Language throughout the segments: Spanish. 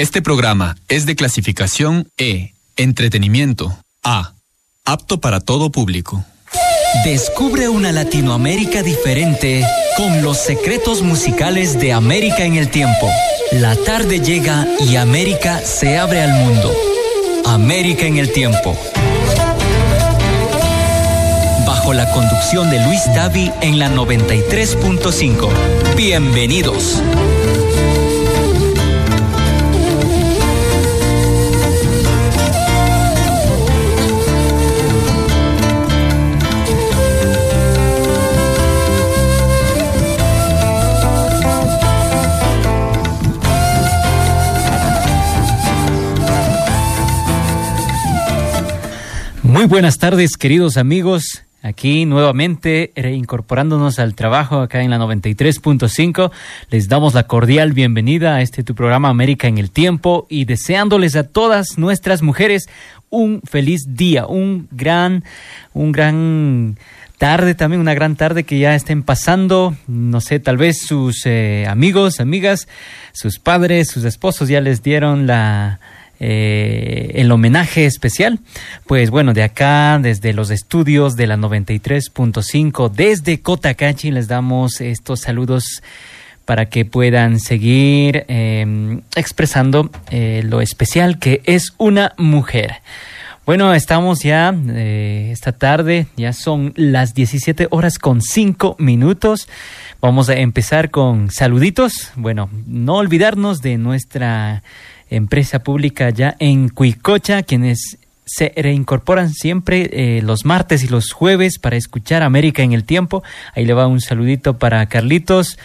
Este programa es de clasificación E, entretenimiento, A, apto para todo público. Descubre una Latinoamérica diferente con los secretos musicales de América en el tiempo. La tarde llega y América se abre al mundo. América en el tiempo. Bajo la conducción de Luis Davi en la 93.5. Bienvenidos. Muy buenas tardes, queridos amigos. Aquí nuevamente reincorporándonos al trabajo acá en la 93.5, les damos la cordial bienvenida a este tu programa América en el Tiempo y deseándoles a todas nuestras mujeres un feliz día, un gran, un gran tarde también, una gran tarde que ya estén pasando, no sé, tal vez sus eh, amigos, amigas, sus padres, sus esposos ya les dieron la eh, el homenaje especial. Pues bueno, de acá, desde los estudios de la 93.5, desde Cotacachi, les damos estos saludos para que puedan seguir em, expresando eh, lo especial que es una mujer. Bueno, estamos ya eh, esta tarde, ya son las 17 horas con 5 minutos. Vamos a empezar con saluditos. Bueno, no olvidarnos de nuestra empresa pública ya en Cuicocha, quienes se reincorporan siempre eh, los martes y los jueves para escuchar América en el tiempo. Ahí le va un saludito para Carlitos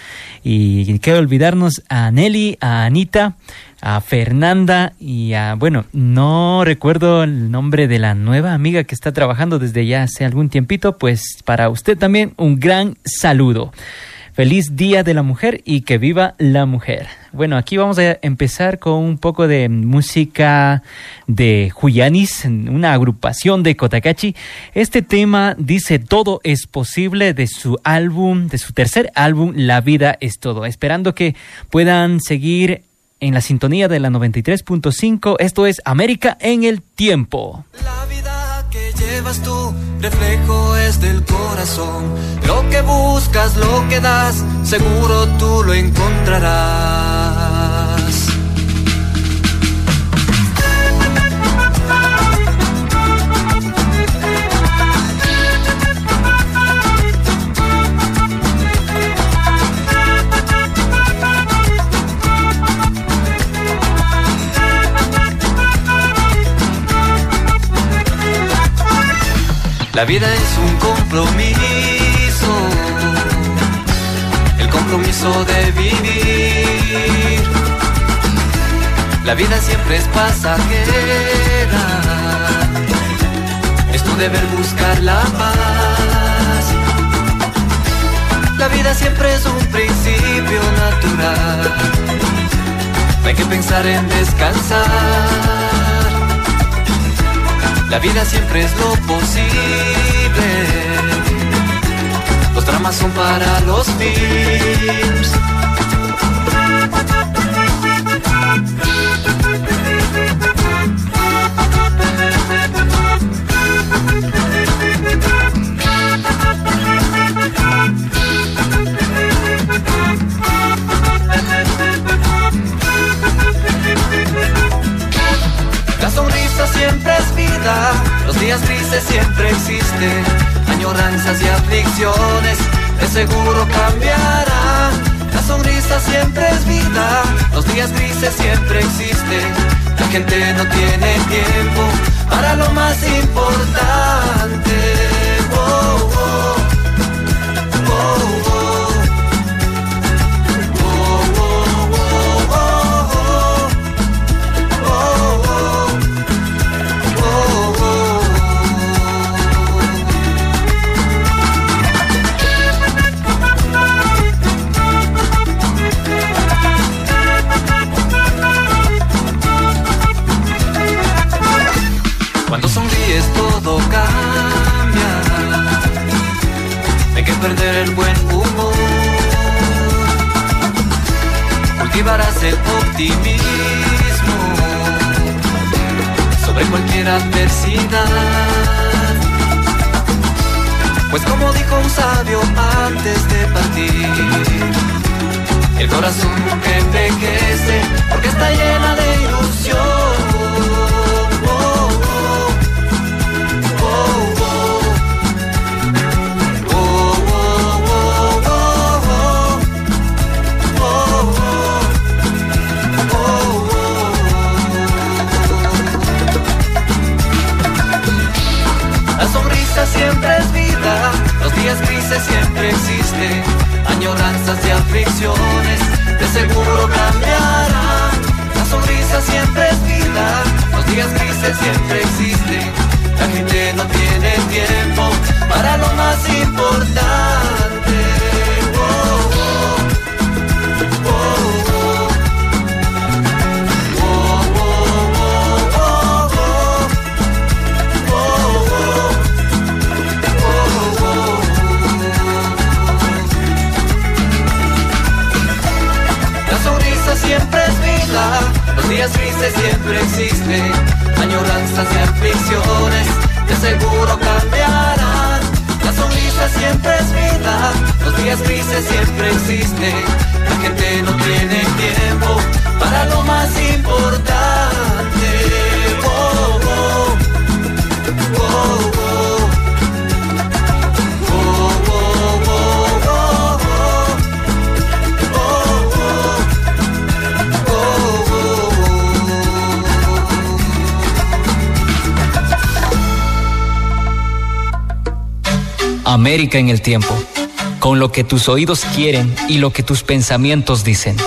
y quiero olvidarnos a Nelly, a Anita, a Fernanda y a, bueno, no recuerdo el nombre de la nueva amiga que está trabajando desde ya hace algún tiempito, pues para usted también un gran saludo. Feliz Día de la Mujer y que viva la mujer. Bueno, aquí vamos a empezar con un poco de música de Huyanis, una agrupación de Kotakachi. Este tema dice Todo es posible de su álbum, de su tercer álbum, La vida es todo. Esperando que puedan seguir en la sintonía de la 93.5. Esto es América en el tiempo. La vida llevas tú, reflejo es del corazón. Lo que buscas, lo que das, seguro tú lo encontrarás. La vida es un compromiso, el compromiso de vivir. La vida siempre es pasajera, es tu deber buscar la paz. La vida siempre es un principio natural, no hay que pensar en descansar. La vida siempre es lo posible. Los dramas son para los films. Días grises siempre existen, añoranzas y aflicciones de seguro cambiarán. La sonrisa siempre es vida, los días grises siempre existen, la gente no tiene tiempo para lo más importante. Sonríes todo cambia. Hay que perder el buen humor. Cultivarás el optimismo. cualquier adversidad. Pues como dijo un sabio antes de partir, el corazón que envejece porque está llena de días grises siempre existen, añoranzas y aflicciones de seguro cambiarán. La sonrisa siempre es vida, los días grises siempre existen, la gente no tiene tiempo para lo más importante. Los días grises siempre existen, añoranzas y aflicciones de seguro cambiarán. La sonrisa siempre es vida, los días grises siempre existen, la gente no tiene tiempo para lo más importante. América en el tiempo, con lo que tus oídos quieren y lo que tus pensamientos dicen.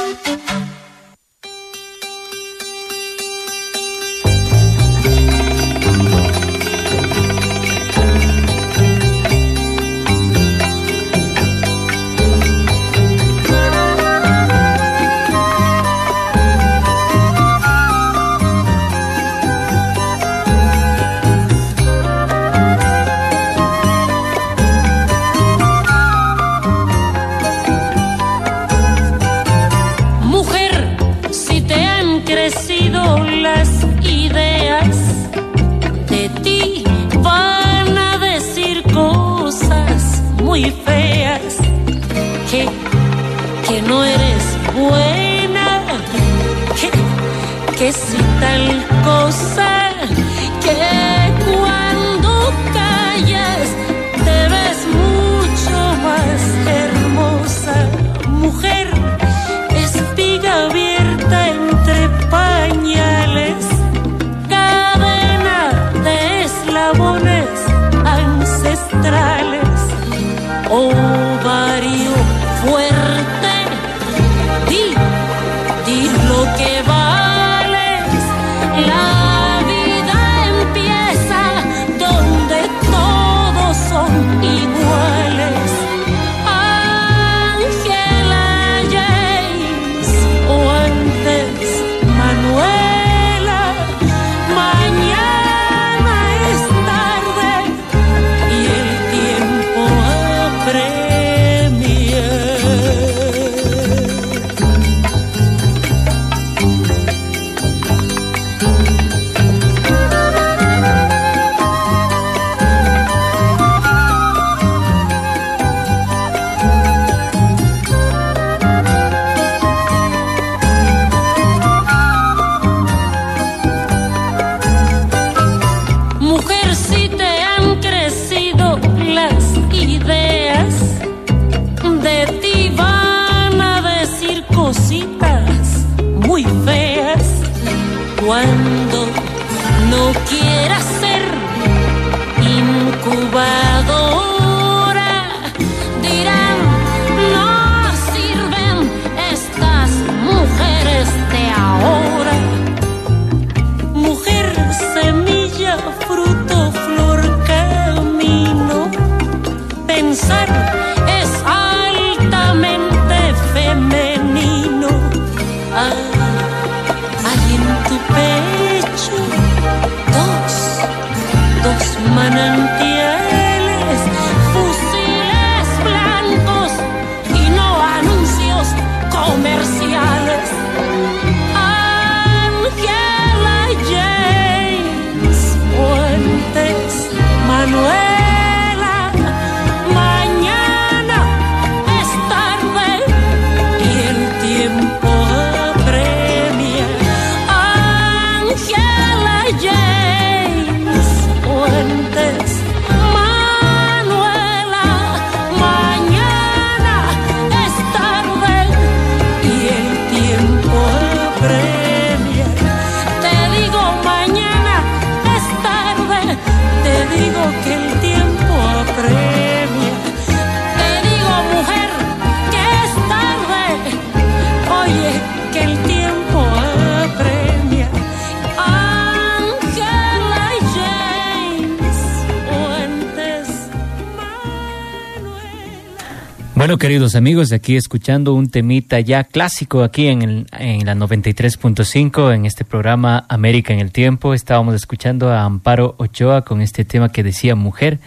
Bueno, queridos amigos, aquí escuchando un temita ya clásico aquí en, el, en la 93.5 en este programa América en el Tiempo. Estábamos escuchando a Amparo Ochoa con este tema que decía mujer.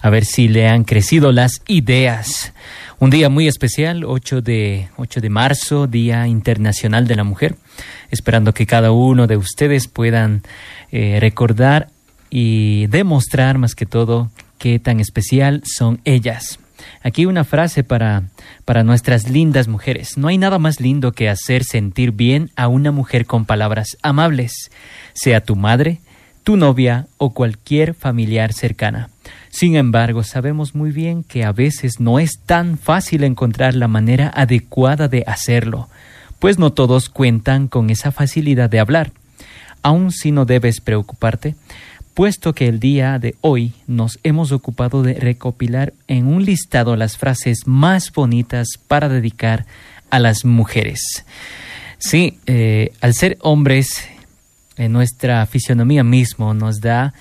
A ver si le han crecido las ideas. Un día muy especial, 8 de, 8 de marzo, Día Internacional de la Mujer. Esperando que cada uno de ustedes puedan eh, recordar y demostrar más que todo qué tan especial son ellas. Aquí una frase para, para nuestras lindas mujeres. No hay nada más lindo que hacer sentir bien a una mujer con palabras amables, sea tu madre, tu novia o cualquier familiar cercana. Sin embargo, sabemos muy bien que a veces no es tan fácil encontrar la manera adecuada de hacerlo, pues no todos cuentan con esa facilidad de hablar. Aun si no debes preocuparte, puesto que el día de hoy nos hemos ocupado de recopilar en un listado las frases más bonitas para dedicar a las mujeres. Sí, eh, al ser hombres, en nuestra fisionomía mismo nos da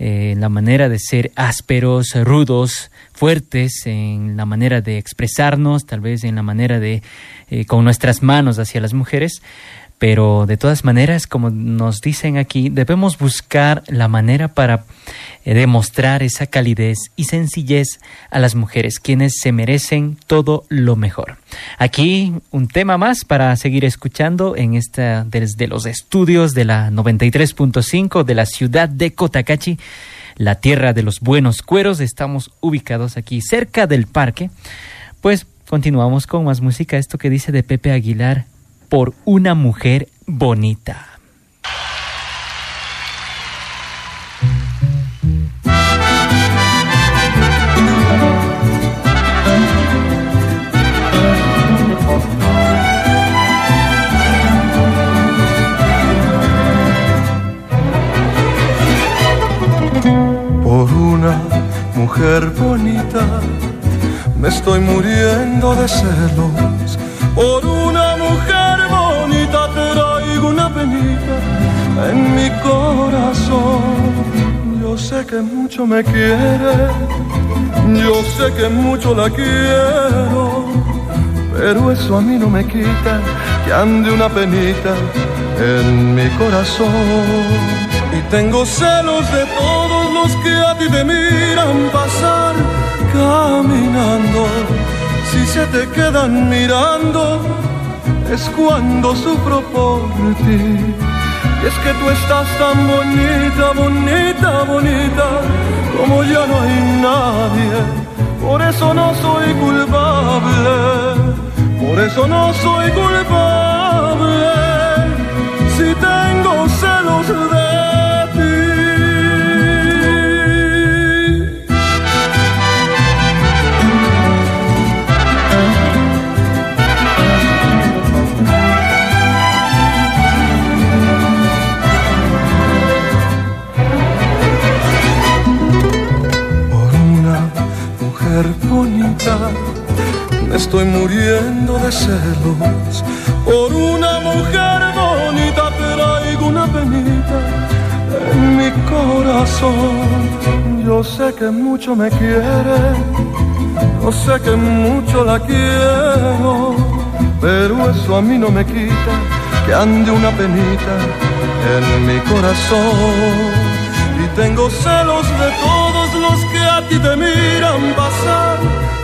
eh, la manera de ser ásperos, rudos, fuertes, en la manera de expresarnos, tal vez en la manera de eh, con nuestras manos hacia las mujeres, pero de todas maneras, como nos dicen aquí, debemos buscar la manera para eh, demostrar esa calidez y sencillez a las mujeres, quienes se merecen todo lo mejor. Aquí un tema más para seguir escuchando en esta desde los estudios de la 93.5 de la ciudad de Cotacachi, la tierra de los buenos cueros. Estamos ubicados aquí cerca del parque. Pues continuamos con más música. Esto que dice de Pepe Aguilar, por una mujer bonita. Por una mujer bonita me estoy muriendo de celos. Por una mujer en mi corazón. Yo sé que mucho me quiere, yo sé que mucho la quiero, pero eso a mí no me quita que ande una penita en mi corazón. Y tengo celos de todos los que a ti te miran pasar caminando si se te quedan mirando, es cuando sufro por ti. Es que tú estás tan bonita, bonita, bonita, como ya no hay nadie. Por eso no soy culpable, por eso no soy culpable. Si tengo celos de me estoy muriendo de celos. Por una mujer bonita traigo una penita en mi corazón. Yo sé que mucho me quiere, yo sé que mucho la quiero, pero eso a mí no me quita que ande una penita en mi corazón. Y tengo celos de todos los que a ti te miran pasar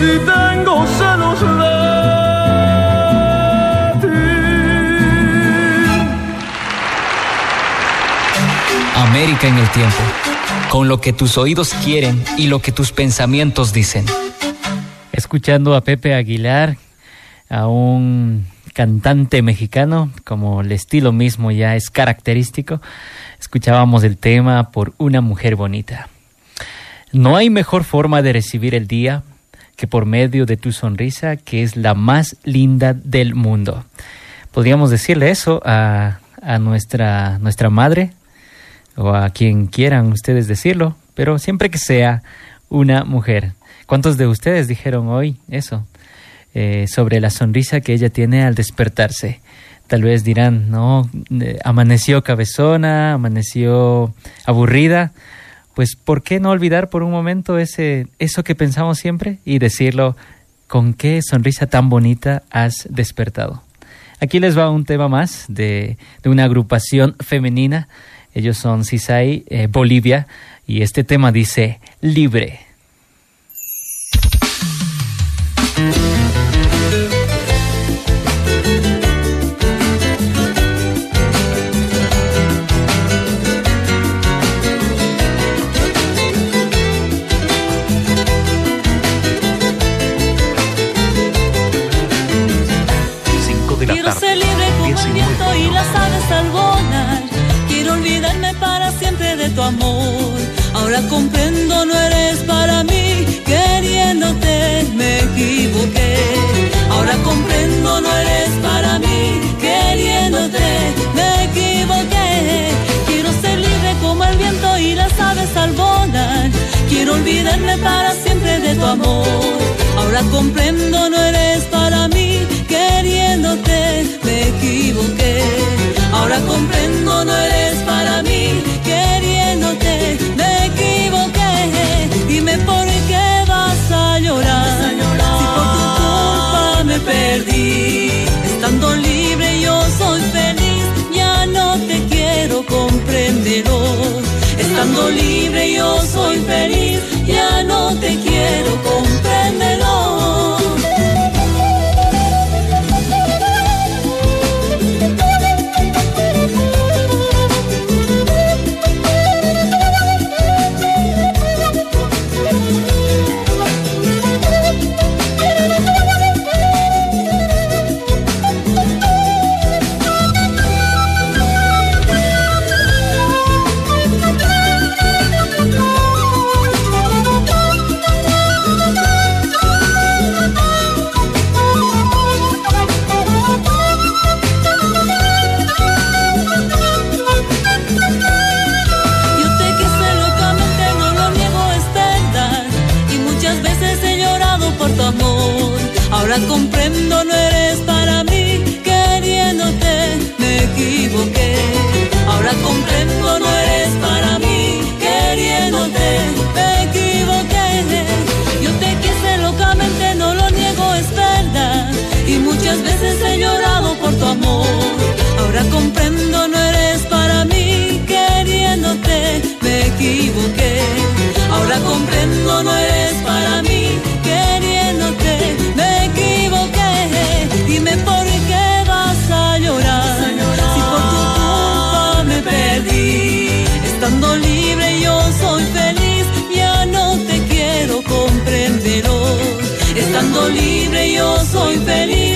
si tengo celos de ti. América en el tiempo, con lo que tus oídos quieren y lo que tus pensamientos dicen. Escuchando a Pepe Aguilar, a un cantante mexicano, como el estilo mismo ya es característico, escuchábamos el tema por una mujer bonita. No hay mejor forma de recibir el día que por medio de tu sonrisa, que es la más linda del mundo. Podríamos decirle eso a, a nuestra, nuestra madre o a quien quieran ustedes decirlo, pero siempre que sea una mujer. ¿Cuántos de ustedes dijeron hoy eso? Eh, sobre la sonrisa que ella tiene al despertarse. Tal vez dirán, no, eh, amaneció cabezona, amaneció aburrida. Pues, ¿por qué no olvidar por un momento ese, eso que pensamos siempre y decirlo con qué sonrisa tan bonita has despertado? Aquí les va un tema más de, una agrupación femenina. Ellos son Cisay eh, Bolivia y este tema dice libre. Comprendo, no eres para mí, queriéndote me equivoqué. Ahora comprendo, no eres para mí, queriéndote me equivoqué. Quiero ser libre como el viento y las aves al volar. Quiero olvidarme para siempre de tu amor. Ahora comprendo, libre yo soy feliz, ya no te quiero comprenderlo. veces he llorado por tu amor. Ahora comprendo, no eres para mí, queriéndote me equivoqué. Ahora comprendo, no eres para mí, queriéndote me equivoqué. Dime por qué vas a llorar, si por tu culpa me perdí. Estando libre yo soy feliz, ya no te quiero comprenderlo. Estando libre yo soy feliz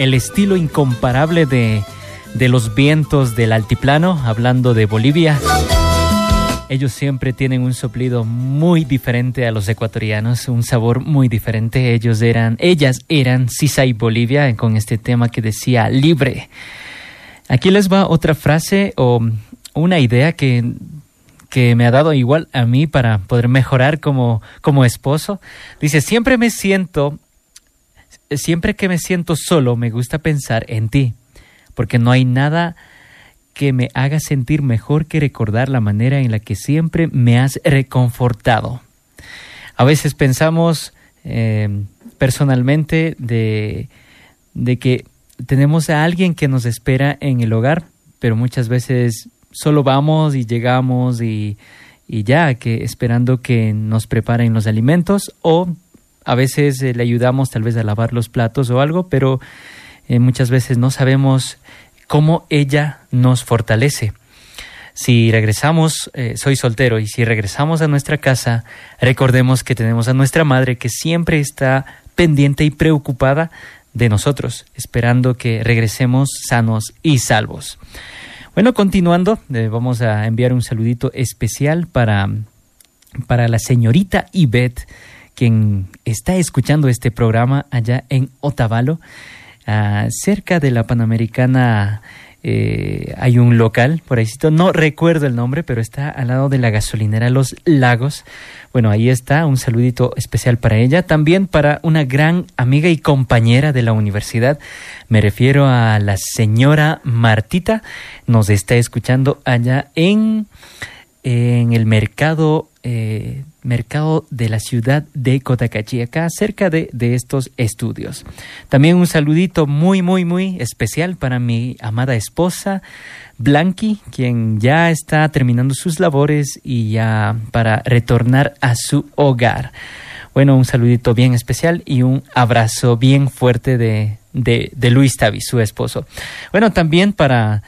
el estilo incomparable de, de los vientos del altiplano, hablando de Bolivia. Ellos siempre tienen un soplido muy diferente a los ecuatorianos, un sabor muy diferente. Ellos eran, ellas eran Sisa y Bolivia con este tema que decía libre. Aquí les va otra frase o una idea que, que me ha dado igual a mí para poder mejorar como, como esposo. Dice, siempre me siento siempre que me siento solo me gusta pensar en ti, porque no hay nada que me haga sentir mejor que recordar la manera en la que siempre me has reconfortado. A veces pensamos em, personalmente de, de que tenemos a alguien que nos espera en el hogar, pero muchas veces solo vamos y llegamos y, y ya, que esperando que nos preparen los alimentos o a veces eh, le ayudamos tal vez a lavar los platos o algo, pero eh, muchas veces no sabemos cómo ella nos fortalece. Si regresamos, eh, soy soltero, y si regresamos a nuestra casa, recordemos que tenemos a nuestra madre que siempre está pendiente y preocupada de nosotros, esperando que regresemos sanos y salvos. Bueno, continuando, eh, vamos a enviar un saludito especial para, para la señorita Ivette, quien está escuchando este programa allá en Otavalo, ah, cerca de la Panamericana eh, hay un local por ahí, no recuerdo el nombre, pero está al lado de la gasolinera Los Lagos. Bueno, ahí está, un saludito especial para ella. También para una gran amiga y compañera de la universidad. Me refiero a la señora Martita. Nos está escuchando allá en, en el mercado eh, mercado de la ciudad de Cotacachi, acá cerca de, de, estos estudios. También un saludito muy, muy, muy especial para mi amada esposa, Blanqui, quien ya está terminando sus labores y ya para retornar a su hogar. Bueno, un saludito bien especial y un abrazo bien fuerte de, de, de Luis Tavi, su esposo. Bueno, también para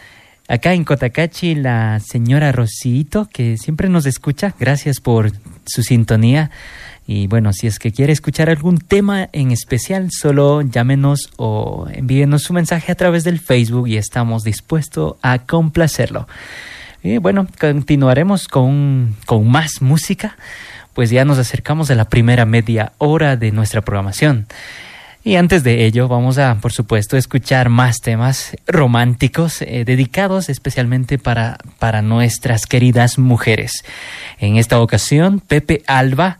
acá en Cotacachi la señora Rosito, que siempre nos escucha. Gracias por su sintonía. Y bueno, si es que quiere escuchar algún tema en especial, solo llámenos o envíenos su mensaje a través del Facebook y estamos dispuestos a complacerlo. Y bueno, continuaremos con, con más música, pues ya nos acercamos a la primera media hora de nuestra programación. Y antes de ello, vamos a, por supuesto, escuchar más temas románticos eh, dedicados especialmente para, para nuestras queridas mujeres. En esta ocasión, Pepe Alba,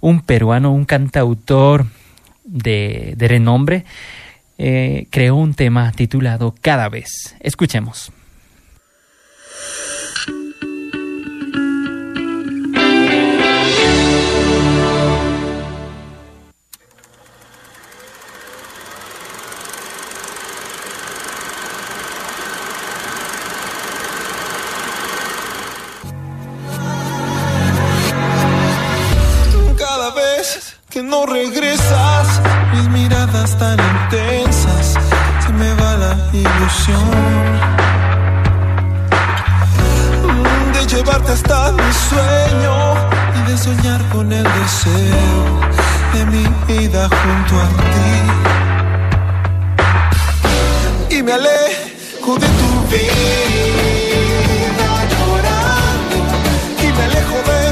un peruano, un cantautor de, de renombre, eh, creó un tema titulado Cada vez. Escuchemos. Que no regresas. Mis miradas tan intensas, se me va la ilusión de llevarte hasta mi sueño y de soñar con el deseo de mi vida junto a ti. Y me alejo de tu vida me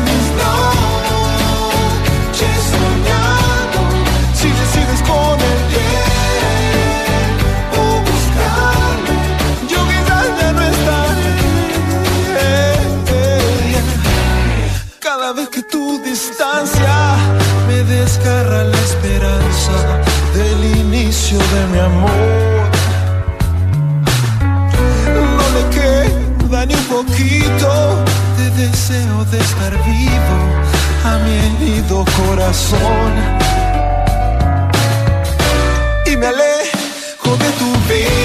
del inicio de mi amor. No le queda ni un poquito de deseo de estar vivo a mi herido corazón. Y me alejo de tu vida.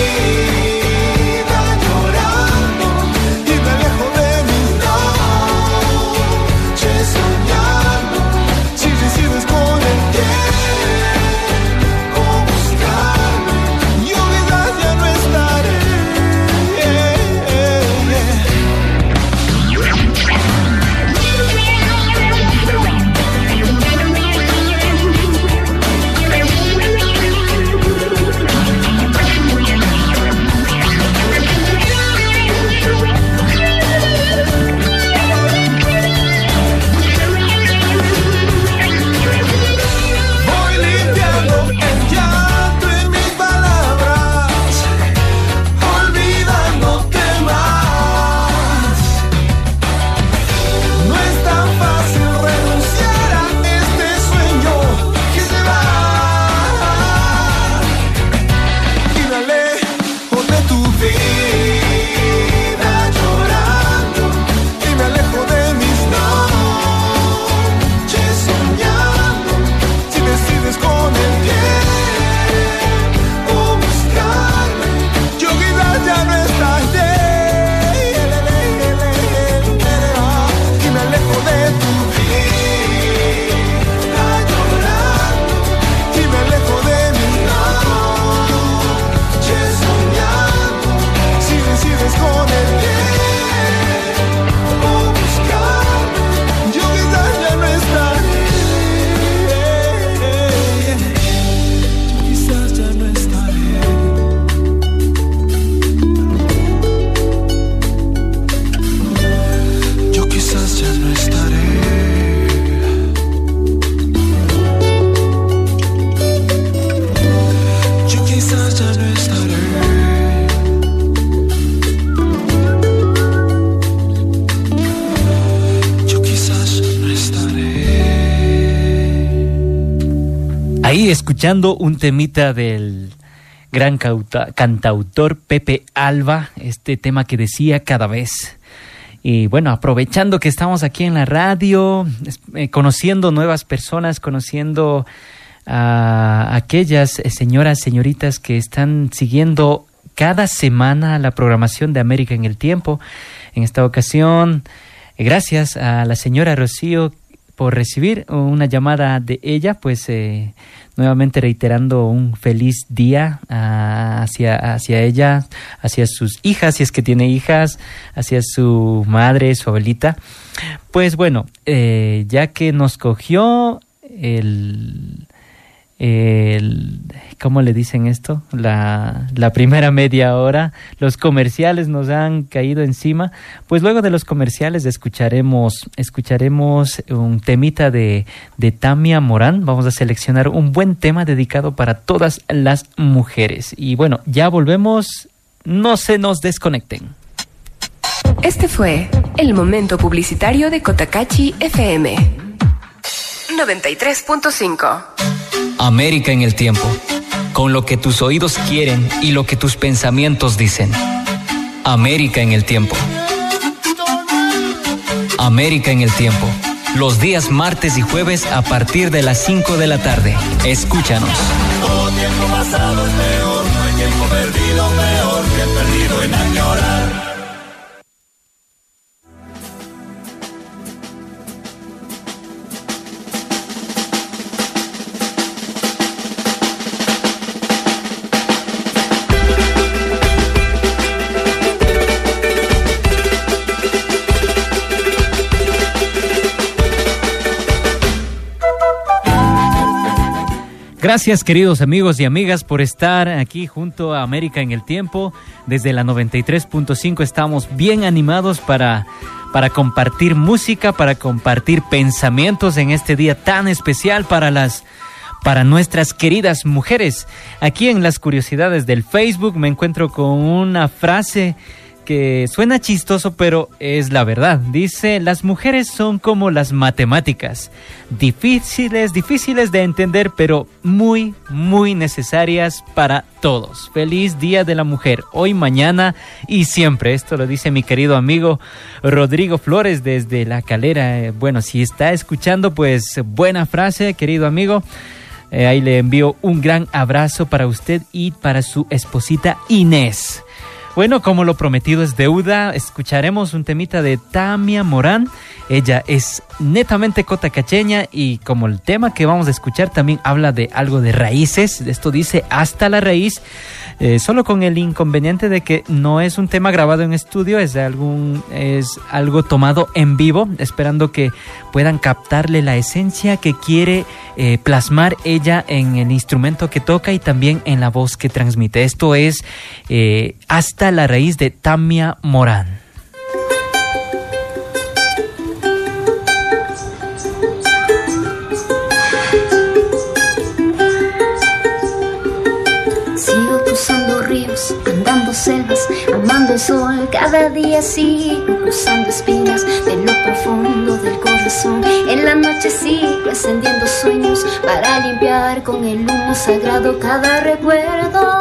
Escuchando un temita del gran cantautor Pepe Alba, este tema que decía cada vez. Y bueno, aprovechando que estamos aquí en la radio, eh, conociendo nuevas personas, conociendo a aquellas eh, señoras, señoritas que están siguiendo cada semana la programación de América en el Tiempo. En esta ocasión, gracias a la señora Rocío por recibir una llamada de ella, pues eh, nuevamente reiterando un feliz día ah, hacia, hacia ella, hacia sus hijas, si es que tiene hijas, hacia su madre, su abuelita. Pues bueno, eh, ya que nos cogió el ¿cómo le dicen esto? La, la, primera media hora, los comerciales nos han caído encima, pues luego de los comerciales escucharemos, escucharemos un temita de, de Tamia Morán, vamos a seleccionar un buen tema dedicado para todas las mujeres. Y bueno, ya volvemos, no se nos desconecten. Este fue el momento publicitario de Cotacachi FM 93.5. América en el tiempo, con lo que tus oídos quieren y lo que tus pensamientos dicen. América en el tiempo. América en el tiempo. Los días martes y jueves a partir de las 5 de la tarde. Escúchanos. Todo tiempo pasado Gracias queridos amigos y amigas por estar aquí junto a América en el Tiempo. Desde la 93.5 estamos bien animados para, para compartir música, para compartir pensamientos en este día tan especial para las para nuestras queridas mujeres. Aquí en las curiosidades del Facebook me encuentro con una frase que suena chistoso, pero es la verdad. Dice, las mujeres son como las matemáticas, difíciles, difíciles de entender, pero muy, muy necesarias para todos. Feliz Día de la Mujer, hoy, mañana y siempre. Esto lo dice mi querido amigo Rodrigo Flores desde La Calera. Eh, bueno, si está escuchando, pues buena frase, querido amigo. Eh, ahí le envío un gran abrazo para usted y para su esposita Inés. Bueno, como lo prometido es deuda, escucharemos un temita de Tamia Morán. Ella es netamente cotacacheña y como el tema que vamos a escuchar también habla de algo de raíces, esto dice hasta la raíz, eh, solo con el inconveniente de que no es un tema grabado en estudio, es, algún, es algo tomado en vivo, esperando que puedan captarle la esencia que quiere eh, plasmar ella en el instrumento que toca y también en la voz que transmite. Esto es eh, Hasta la raíz de Tamia Morán. Andando selvas, amando el sol, cada día sigo cruzando espinas de lo profundo del corazón. En la noche sigo ascendiendo sueños para limpiar con el humo sagrado cada recuerdo.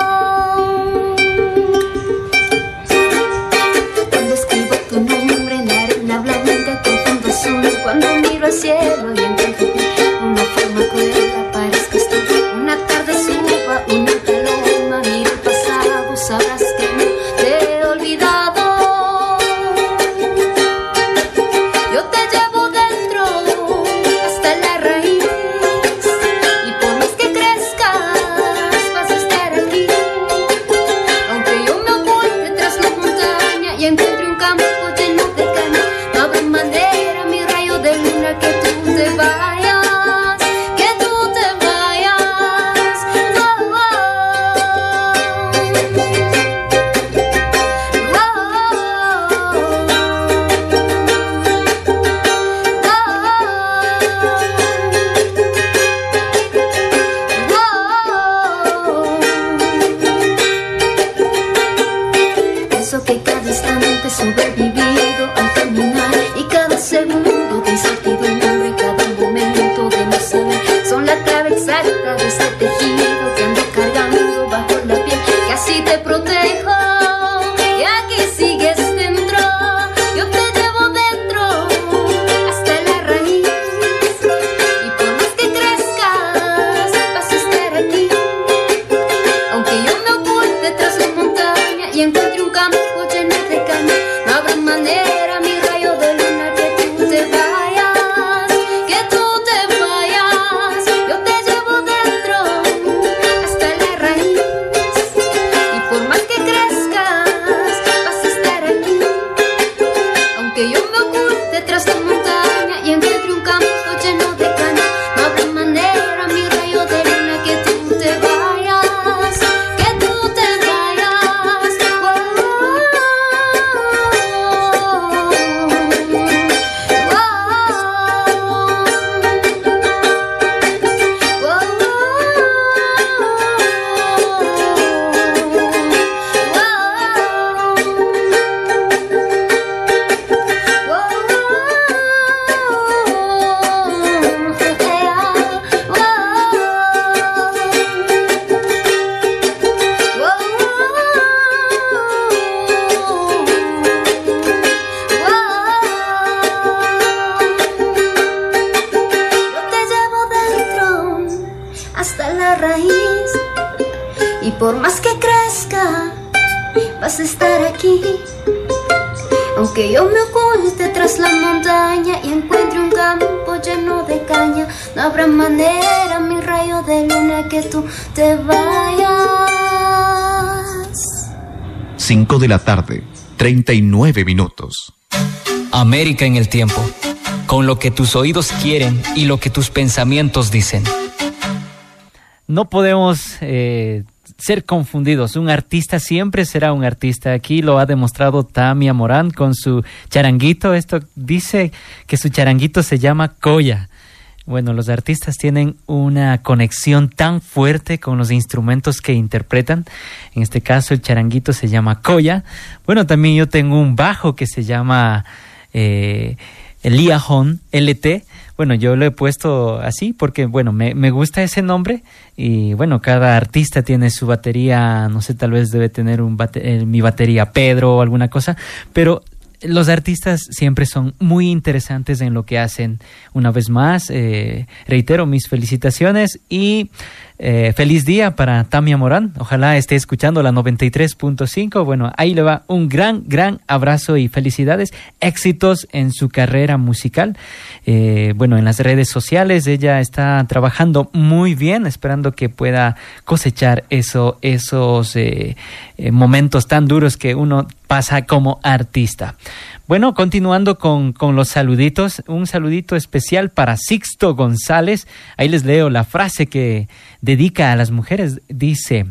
Cuando escribo tu nombre en arena blanca, confundo azul, cuando miro al cielo y encuentro una forma cruel, manera, mi rayo de luna, que tú te vayas. 5 de la tarde, 39 minutos. América en el tiempo, con lo que tus oídos quieren y lo que tus pensamientos dicen. No podemos eh, ser confundidos. Un artista siempre será un artista. Aquí lo ha demostrado Tamia Morán con su charanguito. Esto dice que su charanguito se llama Koya. Bueno, los artistas tienen una conexión tan fuerte con los instrumentos que interpretan. En este caso, el charanguito se llama Koya. Bueno, también yo tengo un bajo que se llama eh, LT. Bueno, yo lo he puesto así porque, bueno, me, me, gusta ese nombre y, bueno, cada artista tiene su batería, no sé, tal vez debe tener un bate eh, mi batería Pedro o alguna cosa, pero los artistas siempre son muy interesantes en lo que hacen. Una vez más, eh, reitero mis felicitaciones y eh, feliz día para Tamia Morán. Ojalá esté escuchando la 93.5. Bueno, ahí le va un gran, gran abrazo y felicidades. Éxitos en su carrera musical. Eh, bueno, en las redes sociales ella está trabajando muy bien, esperando que pueda cosechar eso, esos eh, momentos tan duros que uno pasa como artista. Bueno, continuando con, con, los saluditos, un saludito especial para Sixto González. Ahí les leo la frase que dedica a las mujeres. Dice,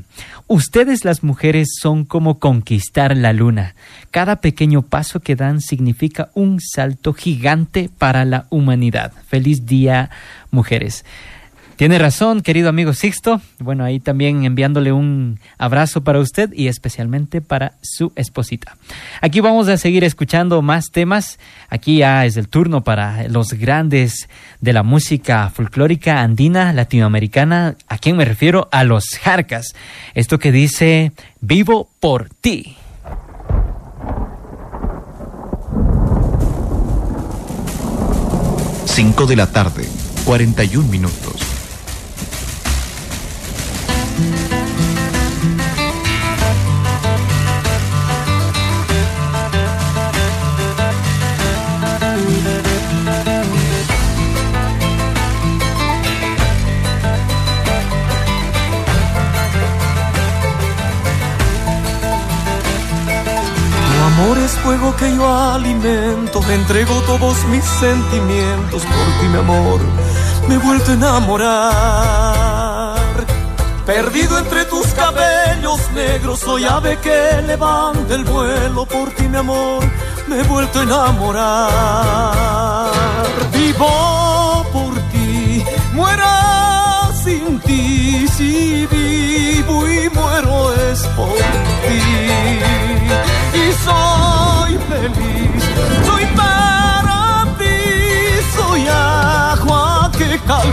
ustedes las mujeres son como conquistar la luna. Cada pequeño paso que dan significa un salto gigante para la humanidad. Feliz día, mujeres. Tiene razón, querido amigo Sixto. Bueno, ahí también enviándole un abrazo para usted y especialmente para su esposita. Aquí vamos a seguir escuchando más temas. Aquí ya es el turno para los grandes de la música folclórica andina latinoamericana. ¿A quién me refiero? A los Jarcas. Esto que dice, vivo por ti. Cinco de la tarde, 41 minutos. Que yo alimento, me entrego todos mis sentimientos por ti, mi amor, me he vuelto a enamorar. Perdido entre tus cabellos negros, soy ave que levanta el vuelo por ti, mi amor, me he vuelto a enamorar. Vivo por ti, muera sin ti, si vivo y muero es por ti y soy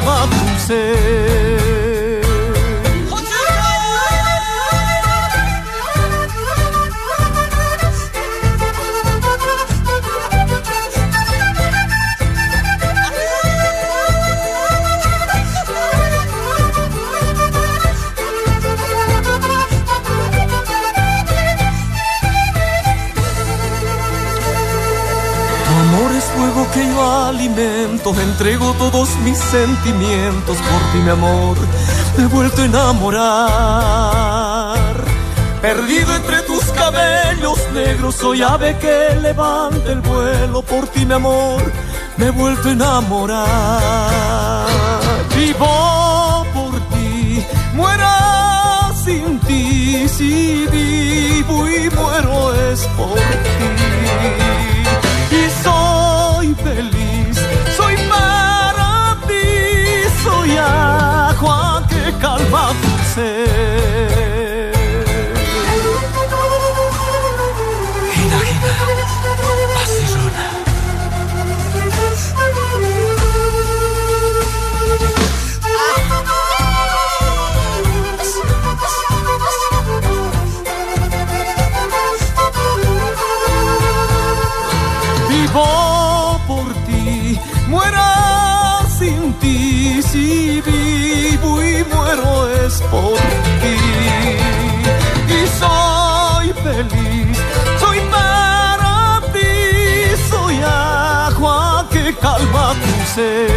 que calma entrego todos mis sentimientos por ti, mi amor, me he vuelto a enamorar. Perdido entre tus cabellos negros, soy ave que levanta el vuelo por ti, mi amor, me he vuelto a enamorar. Vivo por ti, muera sin ti, si vivo y muero es por ti. Y soy feliz, Juan calma Gina, gina, Barcelona Vivo por ti, muera say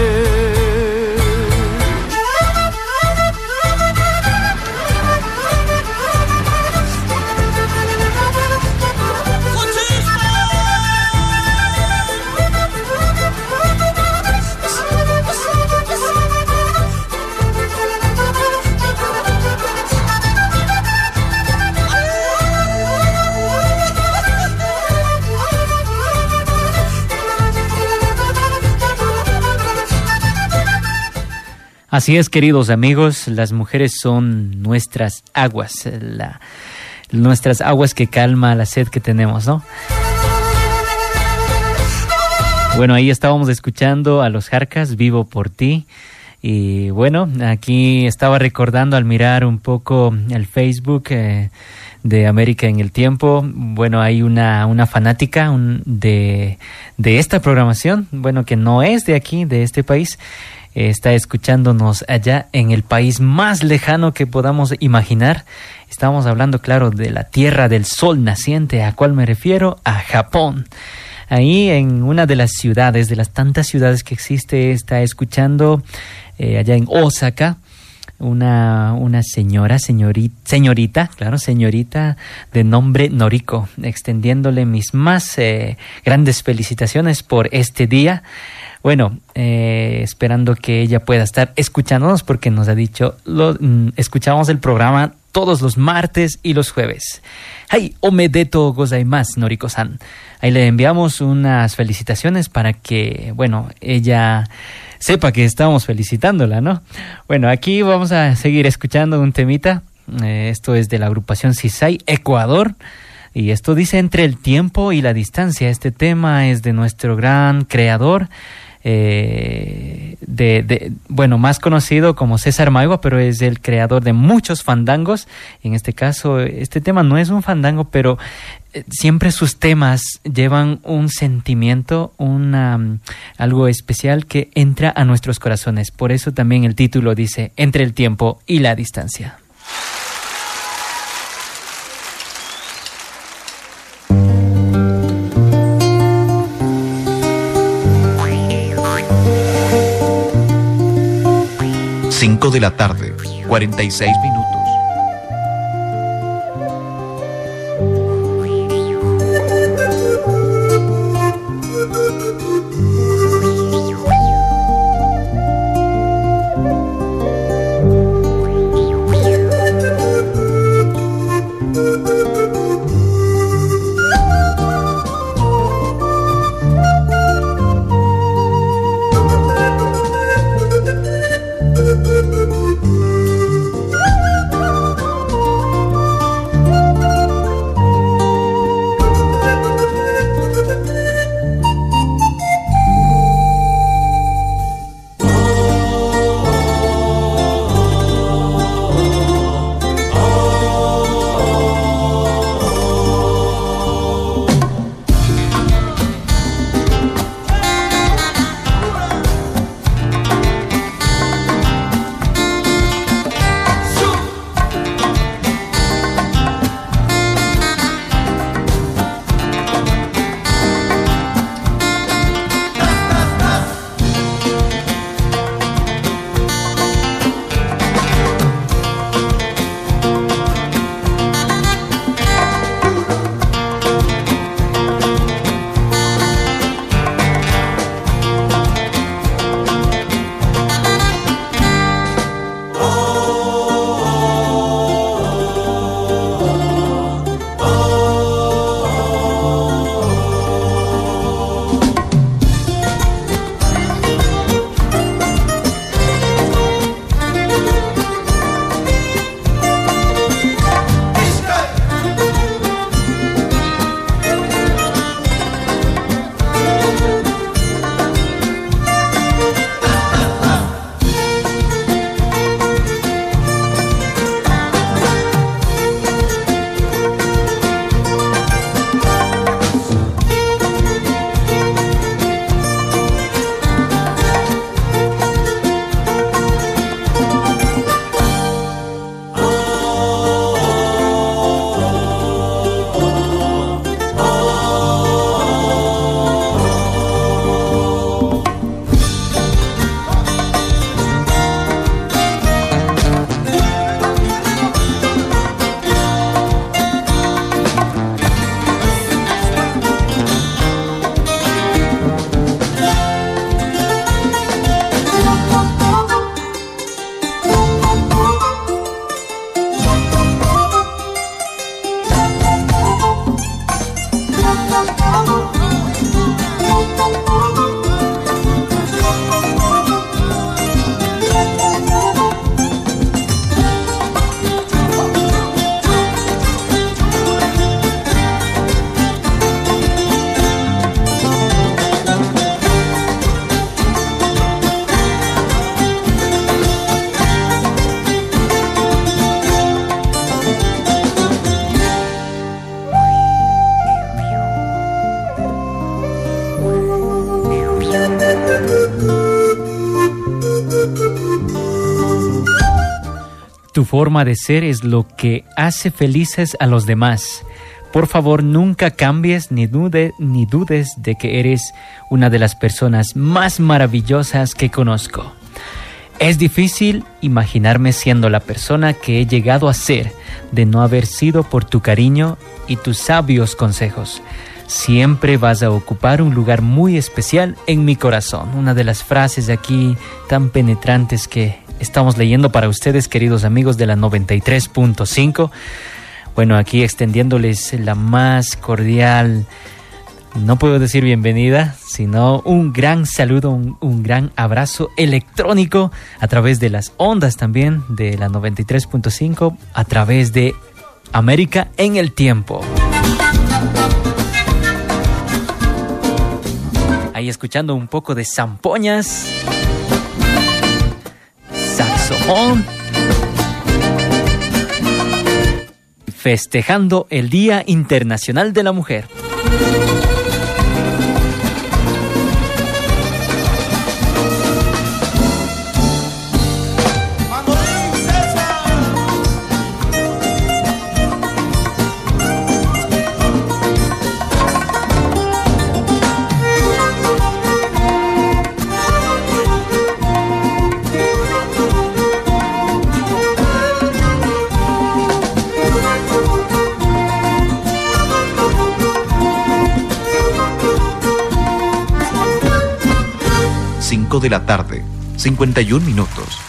Así es, queridos amigos, las mujeres son nuestras aguas, la, nuestras aguas que calma la sed que tenemos, ¿no? Bueno, ahí estábamos escuchando a los Jarcas, Vivo por ti. Y bueno, aquí estaba recordando al mirar un poco el Facebook eh, de América en el Tiempo. Bueno, hay una, una fanática de, de esta programación, bueno, que no es de aquí, de este país está escuchándonos allá en el país más lejano que podamos imaginar. Estamos hablando, claro, de la tierra del sol naciente, a cuál me refiero, a Japón. Ahí en una de las ciudades, de las tantas ciudades que existe, está escuchando eh, allá en Osaka una, una señora, señorita, señorita, claro, señorita de nombre Noriko, extendiéndole mis más eh, grandes felicitaciones por este día. Bueno, eh, esperando que ella pueda estar escuchándonos porque nos ha dicho, lo, mm, escuchamos el programa todos los martes y los jueves. Hay omedeto gozaimasu, Noriko-san. Ahí le enviamos unas felicitaciones para que, bueno, ella sepa que estamos felicitándola, ¿no? Bueno, aquí vamos a seguir escuchando un temita. Eh, esto es de la agrupación CISAI Ecuador. Y esto dice entre el tiempo y la distancia. Este tema es de nuestro gran creador, eh, de, bueno, más conocido como César Maigua, pero es el creador de muchos fandangos. En este caso, este tema no es un fandango, pero eh, siempre sus temas llevan un sentimiento, una, mm, algo especial que entra a nuestros corazones. Por eso también el título dice Entre el tiempo y la distancia. 5 de la tarde, 46 minutos. De ser es lo que hace felices a los demás. Por favor, nunca cambies ni, dude, ni dudes de que eres una de las personas más maravillosas que conozco. Es difícil imaginarme siendo la persona que he llegado a ser de no haber sido por tu cariño y tus sabios consejos. Siempre vas a ocupar un lugar muy especial en mi corazón. Una de las frases aquí tan penetrantes que estamos leyendo para ustedes, queridos amigos de la 93.5. Bueno, aquí extendiéndoles la más cordial no puedo decir bienvenida, sino un gran saludo, un, gran abrazo electrónico a través de las ondas también de la 93.5, a través de América en el tiempo. Ahí escuchando un poco de zampoñas, festejando el Día Internacional de la Mujer. De la tarde, 51 minutos.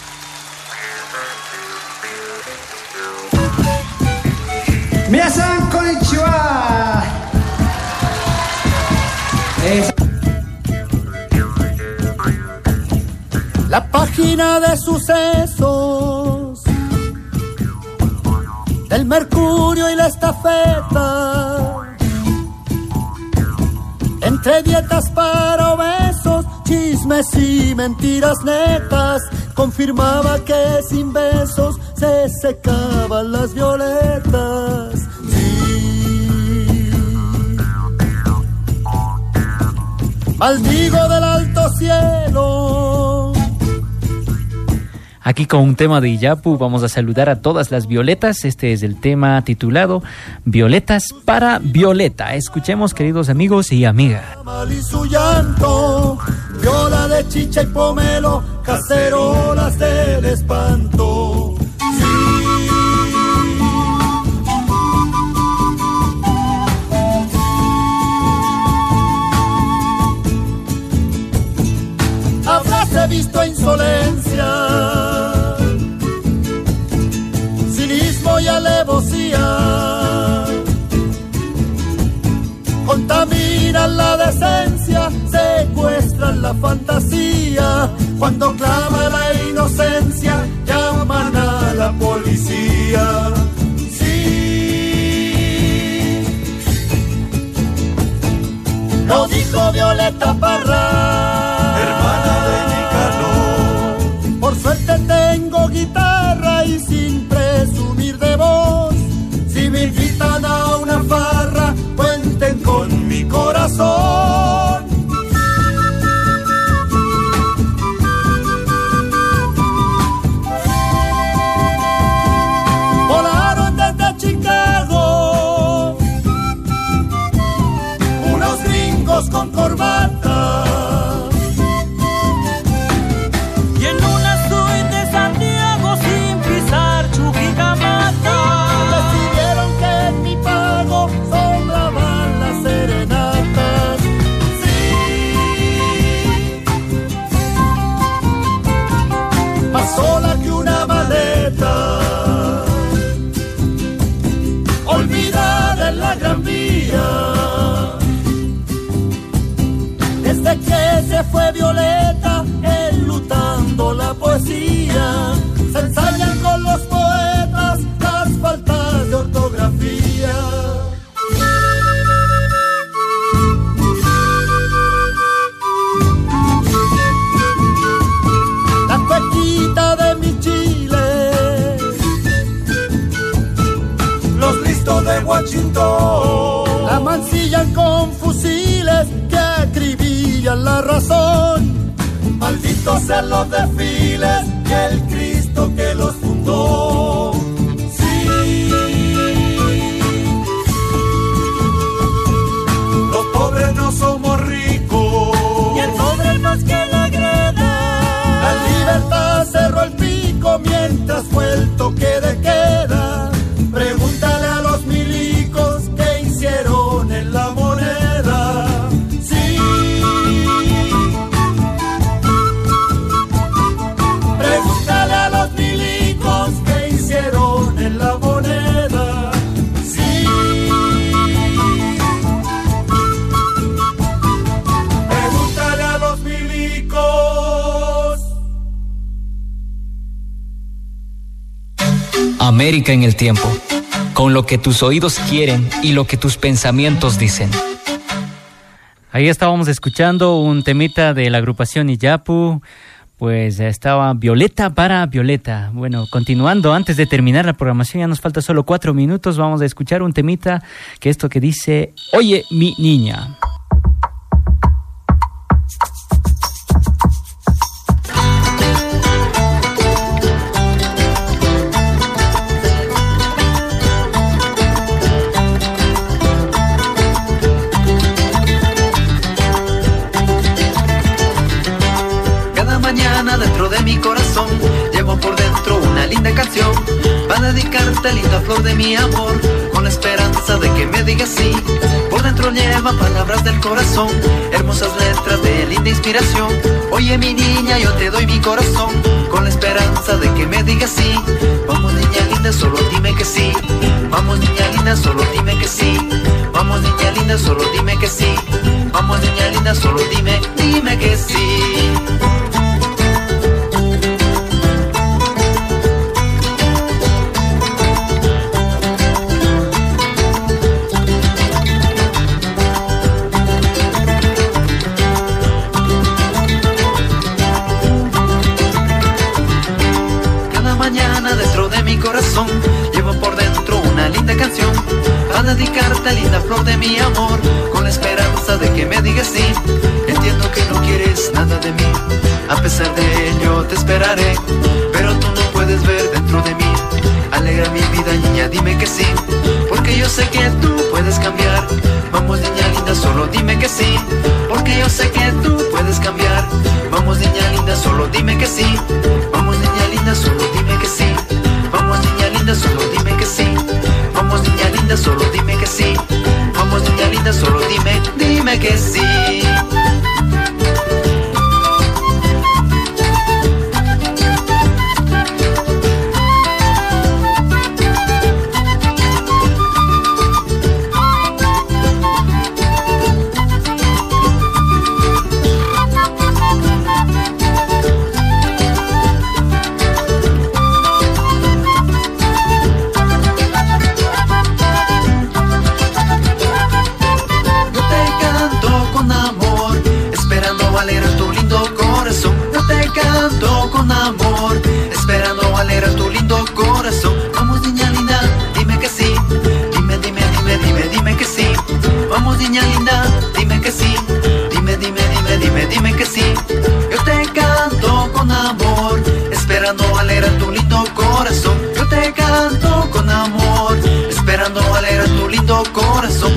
Minasan konnichiwa. La página de sucesos del Mercurio y la estafeta. Entre dietas para obesos chismes y mentiras netas, confirmaba que sin besos se secaban las violetas. Sí. Maldigo del alto cielo Aquí con un tema de Iyapu vamos a saludar a todas las violetas. Este es el tema titulado Violetas para Violeta. Escuchemos queridos amigos y amigas. Viola de chicha y pomelo, cacerolas del espanto. Visto insolencia, cinismo y alevosía. Contaminan la decencia, secuestran la fantasía. Cuando clama la inocencia, llaman a la policía. Sí, lo dijo Violeta Parra, América en el tiempo, con lo que tus oídos quieren y lo que tus pensamientos dicen. Ahí estábamos escuchando un temita de la agrupación Iyapu. Pues estaba Violeta para Violeta. Bueno, continuando, antes de terminar la programación, ya nos falta solo cuatro minutos. Vamos a escuchar un temita que esto que dice, Oye, mi niña. Linda canción para dedicarte linda flor de mi amor con la esperanza de que me digas sí. Por dentro lleva palabras del corazón, hermosas letras de linda inspiración. Oye mi niña, yo te doy mi corazón con la esperanza de que me digas sí. Vamos niña linda, solo dime que sí. Vamos niña linda, solo dime que sí. Vamos niña linda, solo dime que sí. Vamos niña linda, solo dime, dime que sí. Mi corazón llevo por dentro una linda canción a dedicarte linda flor de mi amor con la esperanza de que me digas sí. Entiendo que no quieres nada de mí, a pesar de ello te esperaré, pero tú no puedes ver dentro de mí. Alegra mi vida, niña, dime que sí, porque yo sé que tú puedes cambiar. Vamos, niña linda, solo dime que sí, porque yo sé que tú puedes cambiar. Vamos, niña linda, solo dime que sí. Vamos, niña linda, solo dime que sí. Vamos, niña linda, solo dime que sí. Vamos, niña linda, solo dime que sí. Vamos, niña linda, solo dime, dime que sí. Dime, que sí. Yo te canto con amor, esperando valer tu lindo corazón. Yo te canto con amor, esperando valer tu lindo corazón,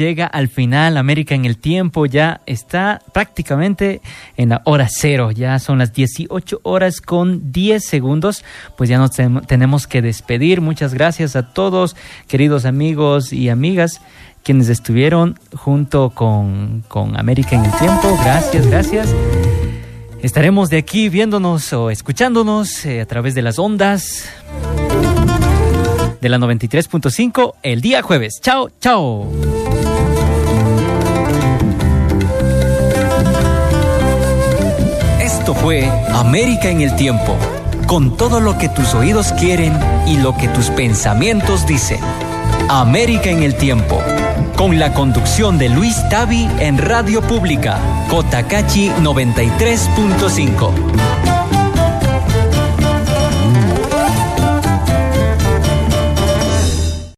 llega al final, América en el tiempo ya está prácticamente en la hora cero, ya son las 18 horas con 10 segundos, pues ya nos tenemos que despedir. Muchas gracias a todos, queridos amigos y amigas, quienes estuvieron junto con, con América en el tiempo. Gracias, gracias. Estaremos de aquí viéndonos o escuchándonos eh, a través de las ondas de la 93.5 el día jueves. Chao, chao. Fue América en el tiempo, con todo lo que tus oídos quieren y lo que tus pensamientos dicen. América en el tiempo, con la conducción de Luis Tavi en Radio Pública, Cotacachi 93.5.